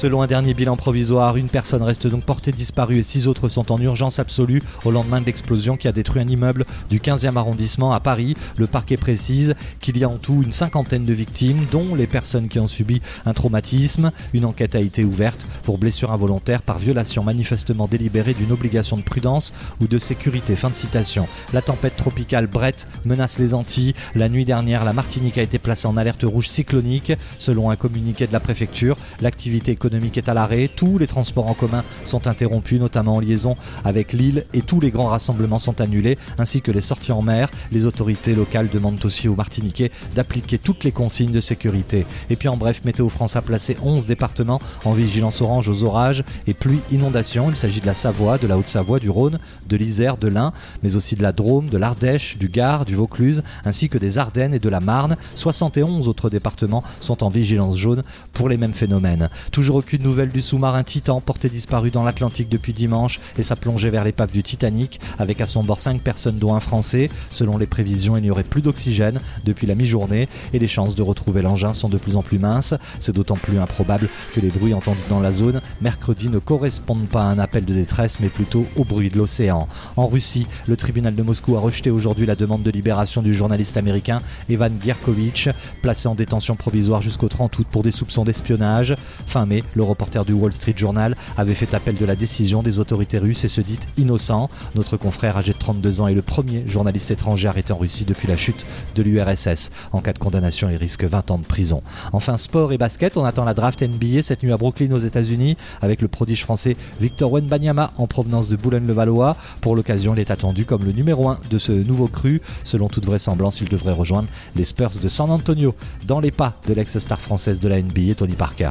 Selon un dernier bilan provisoire, une personne reste donc portée disparue et six autres sont en urgence absolue au lendemain de l'explosion qui a détruit un immeuble du 15e arrondissement à Paris. Le parquet précise qu'il y a en tout une cinquantaine de victimes, dont les personnes qui ont subi un traumatisme. Une enquête a été ouverte pour blessure involontaire par violation manifestement délibérée d'une obligation de prudence ou de sécurité. Fin de citation. La tempête tropicale Brett menace les Antilles. La nuit dernière, la Martinique a été placée en alerte rouge cyclonique. Selon un communiqué de la préfecture, l'activité économique économique est à l'arrêt, tous les transports en commun sont interrompus, notamment en liaison avec l'île, et tous les grands rassemblements sont annulés, ainsi que les sorties en mer. Les autorités locales demandent aussi aux Martiniquais d'appliquer toutes les consignes de sécurité. Et puis en bref, Météo France a placé 11 départements en vigilance orange aux orages et pluies inondations. Il s'agit de la Savoie, de la Haute-Savoie, du Rhône, de l'Isère, de l'Ain, mais aussi de la Drôme, de l'Ardèche, du Gard, du Vaucluse, ainsi que des Ardennes et de la Marne. 71 autres départements sont en vigilance jaune pour les mêmes phénomènes. Toujours aucune nouvelle du sous-marin Titan porté disparu dans l'Atlantique depuis dimanche et sa plongée vers l'épave du Titanic avec à son bord 5 personnes dont un Français. Selon les prévisions, il n'y aurait plus d'oxygène depuis la mi-journée et les chances de retrouver l'engin sont de plus en plus minces. C'est d'autant plus improbable que les bruits entendus dans la zone mercredi ne correspondent pas à un appel de détresse mais plutôt au bruit de l'océan. En Russie, le tribunal de Moscou a rejeté aujourd'hui la demande de libération du journaliste américain Evan Gierkovitch, placé en détention provisoire jusqu'au 30 août pour des soupçons d'espionnage. Fin mai, le reporter du Wall Street Journal avait fait appel de la décision des autorités russes et se dit innocent. Notre confrère âgé de 32 ans est le premier journaliste étranger arrêté en Russie depuis la chute de l'URSS. En cas de condamnation, il risque 20 ans de prison. Enfin, sport et basket, on attend la draft NBA cette nuit à Brooklyn aux États-Unis avec le prodige français Victor Wenbanyama en provenance de Boulogne-le-Valois. Pour l'occasion, il est attendu comme le numéro 1 de ce nouveau cru. Selon toute vraisemblance, il devrait rejoindre les Spurs de San Antonio dans les pas de l'ex-star française de la NBA, Tony Parker.